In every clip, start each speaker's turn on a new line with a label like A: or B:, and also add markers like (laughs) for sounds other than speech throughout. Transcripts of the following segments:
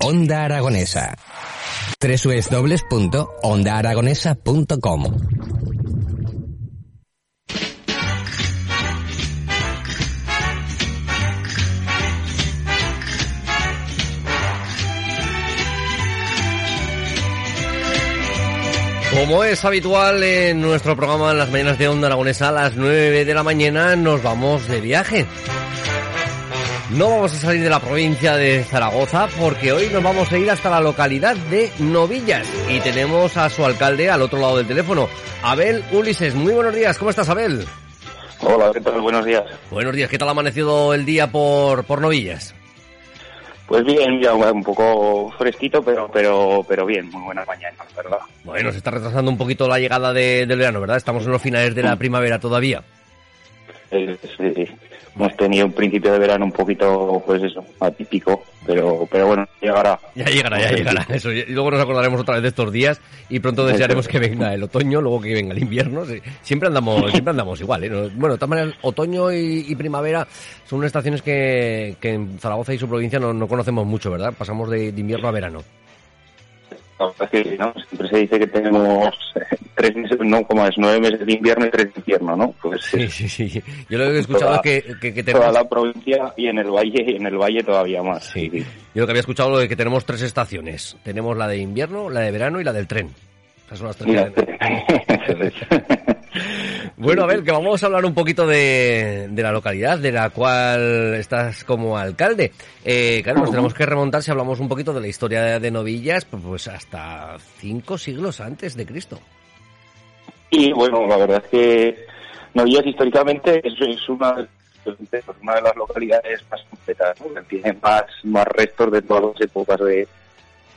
A: Onda Aragonesa. www.ondaaragonesa.com
B: Como es habitual en nuestro programa en las mañanas de Onda Aragonesa a las 9 de la mañana nos vamos de viaje. No vamos a salir de la provincia de Zaragoza porque hoy nos vamos a ir hasta la localidad de Novillas y tenemos a su alcalde al otro lado del teléfono, Abel Ulises. Muy buenos días, ¿cómo estás Abel?
C: Hola, ¿qué tal? Buenos días.
B: Buenos días, ¿qué tal ha amanecido el día por, por Novillas?
C: Pues bien, ya un poco fresquito, pero pero pero bien, muy buena mañana, ¿verdad?
B: Bueno, se está retrasando un poquito la llegada de, del verano, ¿verdad? Estamos en los finales de la primavera todavía.
C: Eh, sí, sí. Hemos tenido un principio de verano un poquito, pues eso, atípico, pero pero bueno, llegará.
B: Ya llegará, ya llegará. Eso, y luego nos acordaremos otra vez de estos días y pronto desearemos que venga el otoño, luego que venga el invierno. Sí, Siempre andamos, (laughs) siempre andamos igual. ¿eh? No- Bueno, de todas maneras, otoño y, y primavera son unas estaciones que, que en Zaragoza y su provincia no, no conocemos mucho, ¿verdad? Pasamos de, de invierno a verano.
C: La verdad es que, ¿no? Siempre se dice que tenemos eh, tres meses, no, como es nueve meses de invierno y tres de invierno, ¿no? Pues
B: Sí, sí, sí. Yo lo que he escuchado es que, que, que
C: toda la provincia y en el valle y en el valle todavía más.
B: Sí. Yo lo que había escuchado lo de que tenemos tres estaciones. Tenemos la de invierno, la de verano y la del tren. Esas son las tres. (laughs) (laughs) Bueno, a ver, que vamos a hablar un poquito de, de la localidad de la cual estás como alcalde. Eh, claro, nos tenemos que remontar si hablamos un poquito de la historia de, de Novillas, pues, hasta cinco siglos antes de Cristo.
C: Y bueno, la verdad es que Novillas históricamente es, es una, de- una de las localidades más completas, ¿no? que tiene más, más restos de todas las épocas de,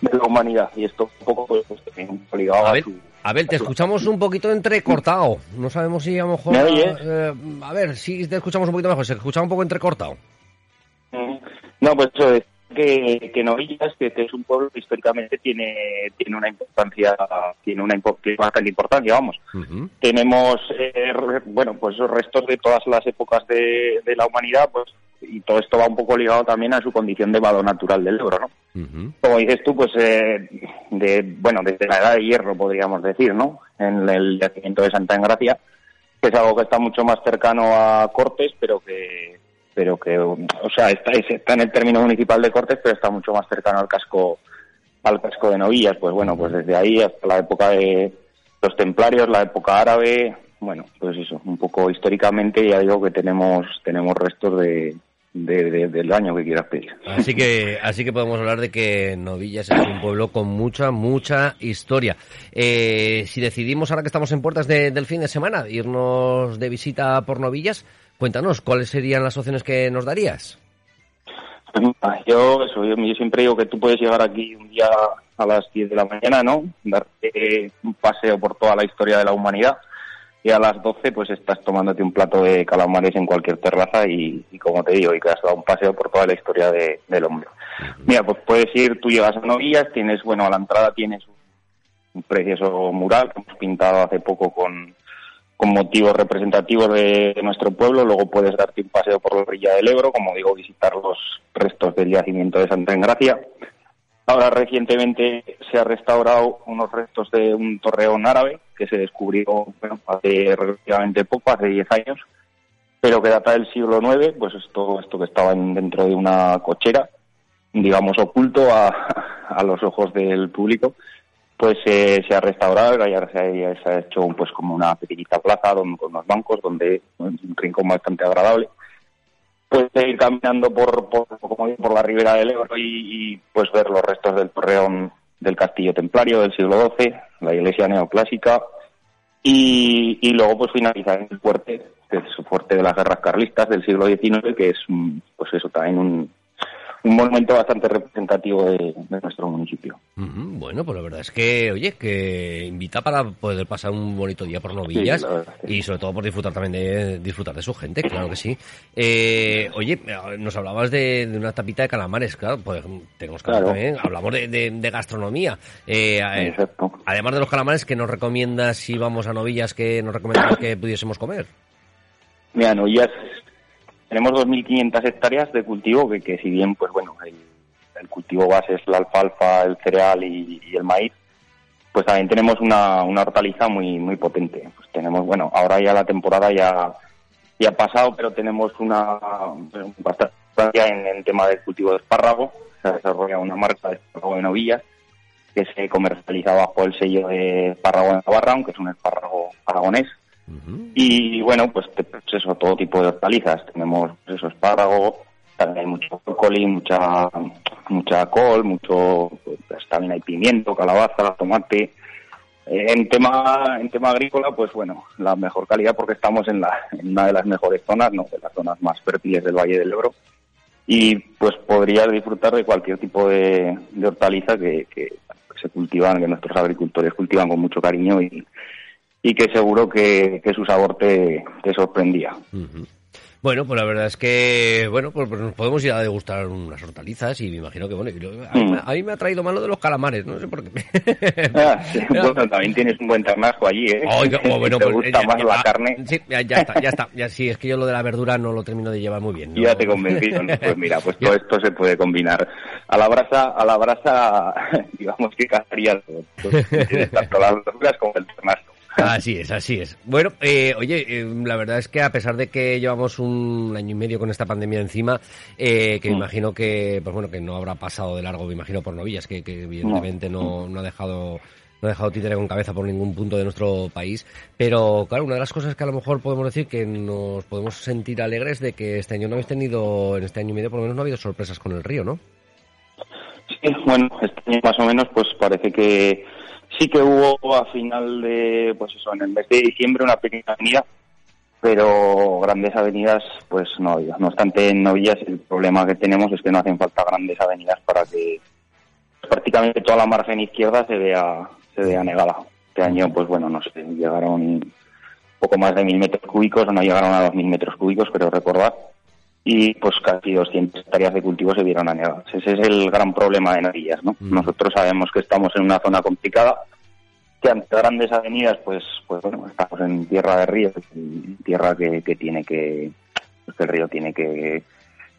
C: de la humanidad. Y esto un poco pues, pues, también un poco ligado
B: A
C: su...
B: a ver, te escuchamos un poquito entrecortado. No sabemos si a lo mejor...
C: ¿Me oyes?
B: eh, a ver, si te escuchamos un poquito mejor. Se escuchaba un poco entrecortado.
C: No, pues eso es que, que Novillas, que, que es un pueblo que históricamente tiene, tiene una importancia, tiene una tiene bastante importancia, vamos. Tenemos eh, bueno pues restos de todas las épocas de, de la humanidad pues y todo esto va un poco ligado también a su condición de vado natural del Ebro no como dices tú pues eh, de bueno desde la edad de hierro podríamos decir no en el yacimiento de Santa Engracia que es algo que está mucho más cercano a Cortes pero que pero que o sea está, está en el término municipal de Cortes pero está mucho más cercano al casco al casco de Novillas. Pues bueno pues desde ahí hasta la época de los templarios, la época árabe, bueno, pues eso, un poco históricamente ya digo que tenemos tenemos restos de, de- de- del año que quieras pedir.
B: Así que, así que podemos hablar de que Novillas es un pueblo con mucha, mucha historia. Eh, si decidimos, ahora que estamos en puertas de- del fin de semana, irnos de visita por Novillas, cuéntanos, ¿cuáles serían las opciones que nos darías?
C: Ah, Yo, eso, yo, yo siempre digo que tú puedes llegar aquí un día a las 10 de la mañana, ¿no? Darte un paseo por toda la historia de la humanidad y a las 12 pues estás tomándote un plato de calamares en cualquier terraza y, y como te digo, y que has dado un paseo por toda la historia de- del hombre. Mira, pues puedes ir, tú llegas a Novillas, tienes, bueno, a la entrada tienes un, precioso mural que hemos pintado hace poco con, con motivos representativos de, de nuestro pueblo. Luego puedes darte un paseo por la orilla del Ebro, como digo, visitar los restos del yacimiento de Santa Engracia. Ahora recientemente se ha restaurado unos restos de un torreón árabe que se descubrió hace relativamente poco, hace 10 años, pero que data del siglo IX, pues esto, esto que estaba en- dentro de una cochera, digamos oculto a, (laughs) a los ojos del público, pues eh, se ha restaurado se ha, se ha hecho pues como una pequeñita plaza donde, con unos bancos donde un rincón bastante agradable puedes ir caminando por, por, como digo, por la ribera del Ebro y, y, pues ver los restos del torreón del castillo templario del siglo XII, la iglesia neoclásica, Y, y luego pues finalizar en el fuerte, que es el fuerte de las guerras carlistas del siglo XIX, que es mm, pues eso también un, un monumento bastante representativo de, nuestro municipio.
B: Bueno, pues la verdad es que, oye, que invita para poder pasar un bonito día por Novillas y sobre todo por disfrutar también de disfrutar de su gente, claro que sí. Eh, oye, nos hablabas de, una tapita de calamares, claro, pues tenemos que hablar también, hablamos de, gastronomía. Eh, además de los calamares, ¿qué nos recomiendas si vamos a Novillas, que nos recomiendas que pudiésemos comer?
C: Mira, Novillas tenemos 2.500 hectáreas de cultivo que, que si bien, pues bueno, el, cultivo base es la alfalfa, el cereal y, el maíz, pues también tenemos una, una hortaliza muy muy potente. Pues tenemos, bueno, ahora ya la temporada ya, ya ha pasado, pero tenemos una bastante en el tema del cultivo de espárrago. Se ha desarrollado una marca de espárrago de novillas que se comercializa bajo el sello de espárrago de Navarra, aunque es un espárrago aragonés y bueno, pues, pues, eso, todo tipo de hortalizas. Tenemos pues eso, espárrago, también hay mucho brócoli, mucha, mucha col, mucho, pues, también hay pimiento, calabaza, tomate. Eh, en tema, en tema agrícola, pues bueno, la mejor calidad porque estamos en, la, en una de las mejores zonas, ¿no? De las zonas más fértiles del Valle del Ebro. Y pues podrías disfrutar de cualquier tipo de, hortaliza que, que se cultivan, que nuestros agricultores cultivan con mucho cariño y, y que seguro que, que su sabor te, te sorprendía.
B: Bueno, pues la verdad es que, bueno, pues, pues, nos podemos ir a degustar unas hortalizas y me imagino que, bueno, mm. a, mí, me ha traído malo de los calamares, no sé por qué. (laughs)
C: Ah, (laughs) bueno, también tienes un buen ternasco allí, ¿eh? Oh, bueno, (laughs) te pues, gusta más la carne.
B: Sí, ya, está, ya está. Ya, sí, es que yo lo de la verdura no lo termino de llevar muy bien.
C: Ya te convencí. Pues mira, pues todo esto se puede combinar. A la brasa, a la brasa, digamos que cazaría tanto las verduras como el ternasco.
B: Así es, así es. Bueno, eh, oye, eh, la verdad es que a pesar de que llevamos un año y medio con esta pandemia encima, eh, que me mm. imagino que, pues bueno, que no habrá pasado de largo, me imagino por novillas, que, evidentemente no, no ha dejado no ha dejado títere con cabeza por ningún punto de nuestro país. Pero claro, una de las cosas que a lo mejor podemos decir que nos podemos sentir alegres de que este año no habéis tenido, en este año y medio por lo menos no ha habido sorpresas con el río, ¿no?
C: Sí, bueno, este año más o menos pues parece que Sí que hubo a final de, pues eso, en el mes de diciembre una pequeña avenida, pero grandes avenidas pues no había. No obstante, en Novillas el problema que tenemos es que no hacen falta grandes avenidas para que prácticamente toda la margen izquierda se vea, se vea negada. Este año, pues bueno, no sé, llegaron poco más de mil metros cúbicos, no llegaron a dos mil metros cúbicos, pero recordar y pues casi 200 hectáreas de cultivo se vieron anegadas. Ese es el gran problema de Novillas, ¿no? Mm. Nosotros sabemos que estamos en una zona complicada, que ante grandes avenidas, pues, pues bueno, estamos en tierra de río, tierra que, que tiene que, pues que el río tiene que,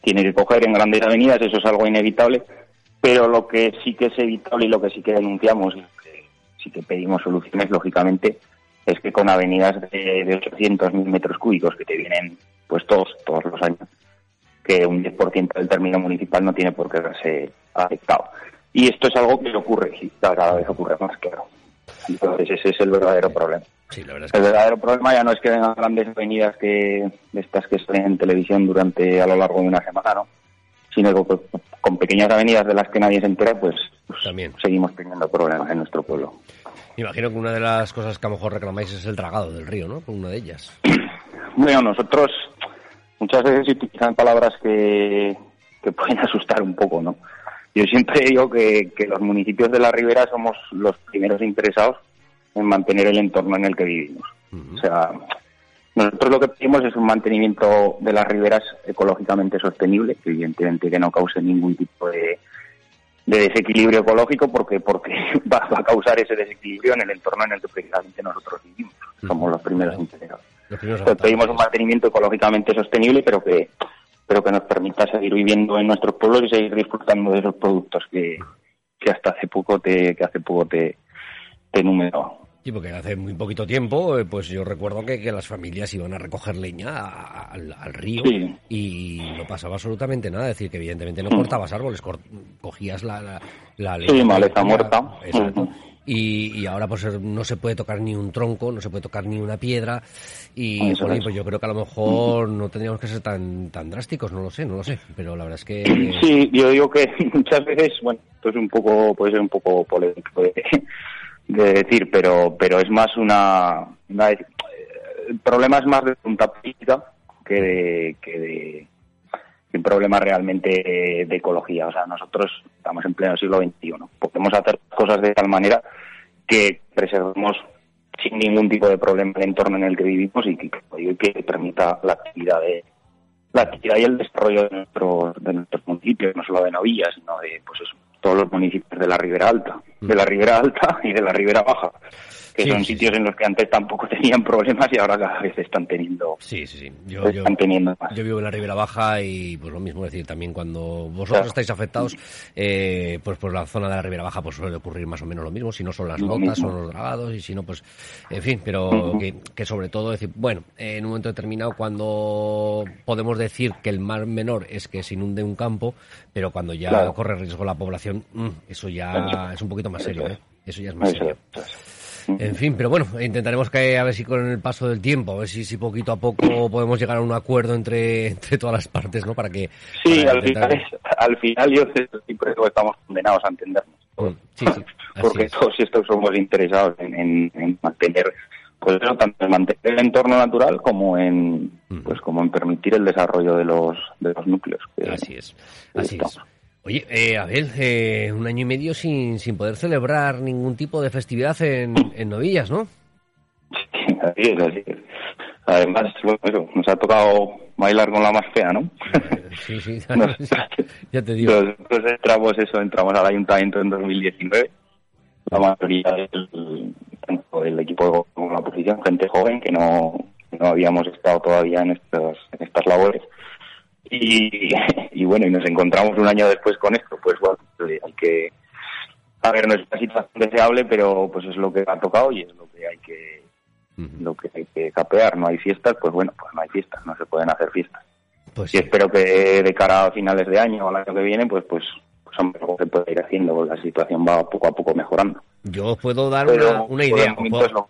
C: tiene que coger en grandes avenidas, eso es algo inevitable, pero lo que sí que es evitable y lo que sí que denunciamos y lo que sí que pedimos soluciones, lógicamente, es que con avenidas de, de 800 mil metros cúbicos que te vienen pues todos, todos los años, que un 10% del término municipal no tiene por qué verse afectado. Y esto es algo que ocurre, y cada vez ocurre más, claro. Entonces ese es el verdadero problema. El verdadero problema ya no es que vengan grandes avenidas que estas que estén en televisión durante a lo largo de una semana, ¿no? Sino que con pequeñas avenidas de las que nadie se entera, pues, pues También. seguimos teniendo problemas en nuestro pueblo.
B: Imagino que una de las cosas que a lo mejor reclamáis es el dragado del río, ¿no? Una de ellas.
C: bueno, nosotros muchas veces utilizan palabras que, que pueden asustar un poco, ¿no? Yo siempre digo que, que los municipios de la ribera somos los primeros interesados en mantener el entorno en el que vivimos. O sea, nosotros lo que pedimos es un mantenimiento de las riberas ecológicamente sostenible, evidentemente que no cause ningún tipo de, de desequilibrio ecológico, porque porque (laughs) va, a causar ese desequilibrio en el entorno en el que precisamente nosotros vivimos. Somos los primeros interesados pedimos un mantenimiento ecológicamente sostenible, pero que pero que nos permita seguir viviendo en nuestros pueblos y seguir disfrutando de esos productos que, que hasta hace poco te que hace poco te, te
B: Sí, porque hace muy poquito tiempo, eh, pues yo recuerdo que, que las familias iban a recoger leña al, río y no pasaba absolutamente nada. Es decir, que evidentemente no cortabas árboles, cogías la, la,
C: leña. Sí, maleza muerta.
B: Exacto y, ahora pues no se puede tocar ni un tronco, no se puede tocar ni una piedra. Y pues yo creo que a lo mejor no tendríamos que ser tan tan drásticos, no lo sé, no lo sé, pero la verdad es que (clears throat)
C: sí, yo digo que (laughs) muchas veces, bueno, esto es un poco puede ser un poco polémico de, de decir, pero pero es más una, el problema es más de punta política que de, que de un problema realmente de ecología. O sea, nosotros estamos en pleno siglo XXI. Podemos hacer cosas de tal manera que preservemos sin ningún tipo de problema el entorno en el que vivimos y que, permita la actividad de la actividad y el desarrollo de nuestros de nuestros municipios, no solo de Novillas, sino de pues todos los municipios de la Ribera Alta, de la Ribera Alta y de la Ribera Baja que son sitios en los que antes tampoco (laughs) tenían problemas y ahora cada vez están teniendo.
B: Sí, sí, sí. Yo,
C: están teniendo
B: yo vivo en la Ribera Baja y pues lo mismo decir también cuando vosotros estáis afectados, eh, pues por la zona de la Ribera Baja pues suele ocurrir más o menos lo mismo. Si no son las notas, son los dragados y si no, pues en fin. Pero que, sobre todo decir, bueno, en un momento determinado cuando podemos decir que el mar menor es que se inunde un campo, pero cuando ya corre riesgo la población, mm, eso ya es un poquito más serio, ¿eh? Eso ya es más serio. En fin, pero bueno, intentaremos que a ver si con el paso del tiempo, a ver si, si poquito a poco podemos llegar a un acuerdo entre, entre todas las partes, ¿no? Para que...
C: Sí, al, final al final yo siempre estamos condenados a entendernos. Mm, sí, sí, Porque todos estos somos interesados en, en, mantener pues tanto en mantener el entorno natural como en mm. pues como en permitir el desarrollo de los de los núcleos.
B: así es, así es. Oye, eh, Abel, eh, un año y medio sin, sin poder celebrar ningún tipo de festividad en, en Novillas, ¿no?
C: Sí, así es, así es. Además, bueno, nos ha tocado bailar con la más fea, ¿no? (laughs)
B: Sí, sí, (laughs) (laughs) ya te digo.
C: Nosotros entramos, eso, entramos al ayuntamiento en 2019. La mayoría del, del equipo de la oposición, gente joven que no, no habíamos estado todavía en estas, en estas labores y, y bueno, y nos encontramos un año después con esto, pues bueno, hay que, a ver, no es una situación deseable, pero pues es lo que ha tocado y es lo que hay que, lo que hay que capear. No hay fiestas, pues bueno, pues no hay fiestas, no se pueden hacer fiestas. Pues y espero que de cara a finales de año o al año que viene, pues pues pues algo que puede ir haciendo, porque la situación va poco a poco mejorando.
B: Yo os puedo dar una, idea. Os puedo,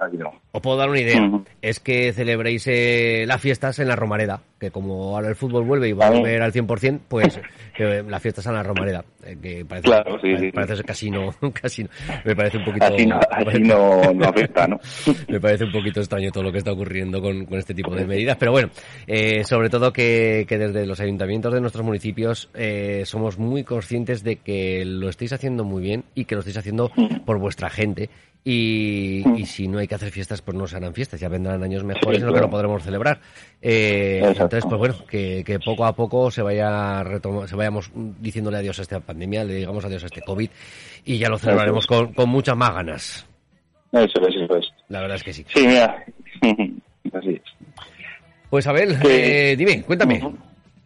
B: dar una idea. Es que celebréis eh, las fiestas en la Romareda, que como ahora el fútbol vuelve y va a volver al 100%, pues (laughs) eh, las fiestas en la Romareda, eh, que parece,
C: claro, sí, sí,
B: parece casino, (laughs) casino. Me parece un poquito...
C: Así no, así no, afecta, ¿no? (laughs)
B: me parece un poquito extraño todo lo que está ocurriendo con, con este tipo de medidas, pero bueno, eh, sobre todo que, que, desde los ayuntamientos de nuestros municipios eh, somos muy conscientes de que lo estáis haciendo muy bien y que lo estáis haciendo por vuestra gente y, si no hay que hacer fiestas, pues no se harán fiestas, ya vendrán años mejores en lo que no podremos celebrar. Eh, entonces, pues bueno, que, poco a poco se vaya se vayamos diciéndole adiós a esta pandemia, le digamos adiós a este COVID y ya lo celebraremos con, con muchas más ganas.
C: Eso es, eso es.
B: La verdad es que sí.
C: Sí, mira, (laughs) así es.
B: Pues Abel, eh, dime, cuéntame.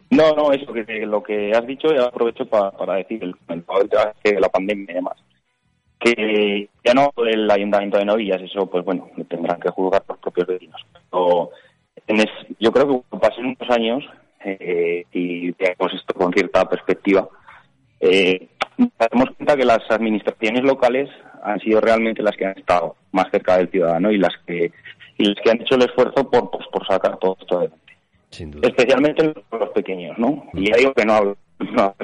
C: No, no, eso, que, lo que has dicho, ya aprovecho para decir el, el, la pandemia y demás que ya no el ayuntamiento de Novillas, eso pues bueno, tendrán que juzgar los propios vecinos. Pero yo creo que pasen unos años eh, y veamos esto con cierta perspectiva, eh, nos damos cuenta que las administraciones locales han sido realmente las que han estado más cerca del ciudadano y las que y las que han hecho el esfuerzo por pues, por sacar todo esto adelante. Especialmente los pequeños, ¿no? Y ya digo que no hablo, (laughs) no,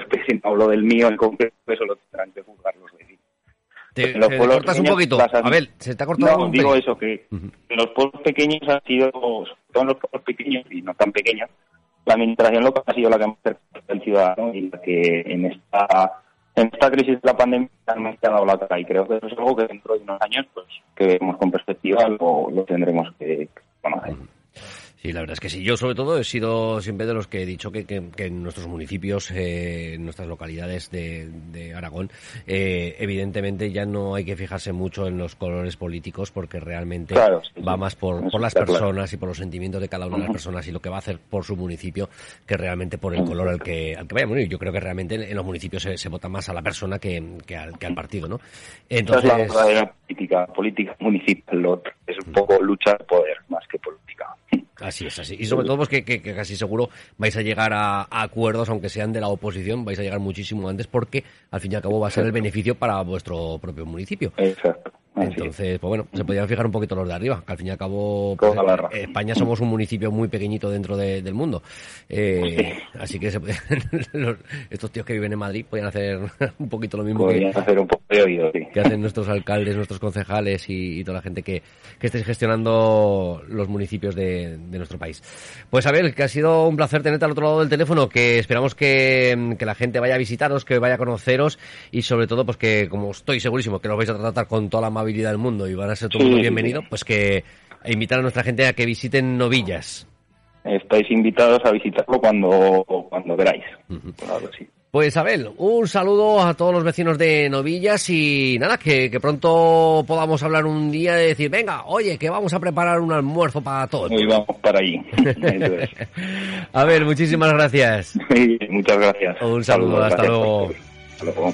C: hablo del mío en concreto, eso
B: Te, los cortas un poquito. A ver, se está cortando
C: no, digo eso, que los pueblos pequeños han sido, son los pueblos pequeños y no tan pequeños, la administración local ha sido la que ha acercado al ciudadano y la que en esta en esta crisis de la pandemia realmente ha dado la cara y creo que eso es algo que dentro de unos años pues que vemos con perspectiva lo, lo tendremos que conocer.
B: Sí, la verdad es que sí. Yo, sobre todo, he sido siempre de los que he dicho que, que, en nuestros municipios, eh, en nuestras localidades de, de Aragón, eh, evidentemente ya no hay que fijarse mucho en los colores políticos porque realmente va más por, por las personas y por los sentimientos de cada una de las personas y lo que va a hacer por su municipio que realmente por el color al que, al que vaya. Bueno, yo creo que realmente en, los municipios se, se, vota más a la persona que, que, al, que al partido, ¿no?
C: Entonces... es la política, política municipal, es un poco luchar poder más que política.
B: Así es, así. Y sobre todo pues que, que, casi seguro vais a llegar a, acuerdos, aunque sean de la oposición, vais a llegar muchísimo antes porque al fin y al cabo va a ser el beneficio para vuestro propio municipio.
C: Exacto.
B: Entonces, pues bueno, se podían fijar un poquito los de arriba, que al fin y al cabo pues,
C: razón.
B: España somos un municipio muy pequeñito dentro de- del mundo. Eh, Así que se (laughs) los- estos tíos que viven en Madrid podían hacer (laughs) un poquito lo mismo que,
C: hacer un poco de oído, sí.
B: que hacen nuestros alcaldes, nuestros concejales y, y toda la gente que, que estéis gestionando los municipios de, de nuestro país. Pues Abel, que ha sido un placer tenerte al otro lado del teléfono, que esperamos que, que la gente vaya a visitaros, que vaya a conoceros y sobre todo pues que como estoy segurísimo que los vais a tratar con toda la amabilidad del mundo y van a ser todo mundo
C: Sí.
B: bienvenido, pues que invitar a nuestra gente a que visiten Novillas.
C: Estáis invitados a visitarlo cuando, cuando queráis. Claro, sí.
B: Pues Abel, un saludo a todos los vecinos de Novillas y nada, que, que pronto podamos hablar un día de decir, venga, oye, que vamos a preparar un almuerzo para todos.
C: Hoy vamos para allí. (laughs)
B: Abel, muchísimas gracias.
C: Muchas gracias.
B: Un saludo, hasta
C: gracias
B: luego.
C: por- Hasta luego.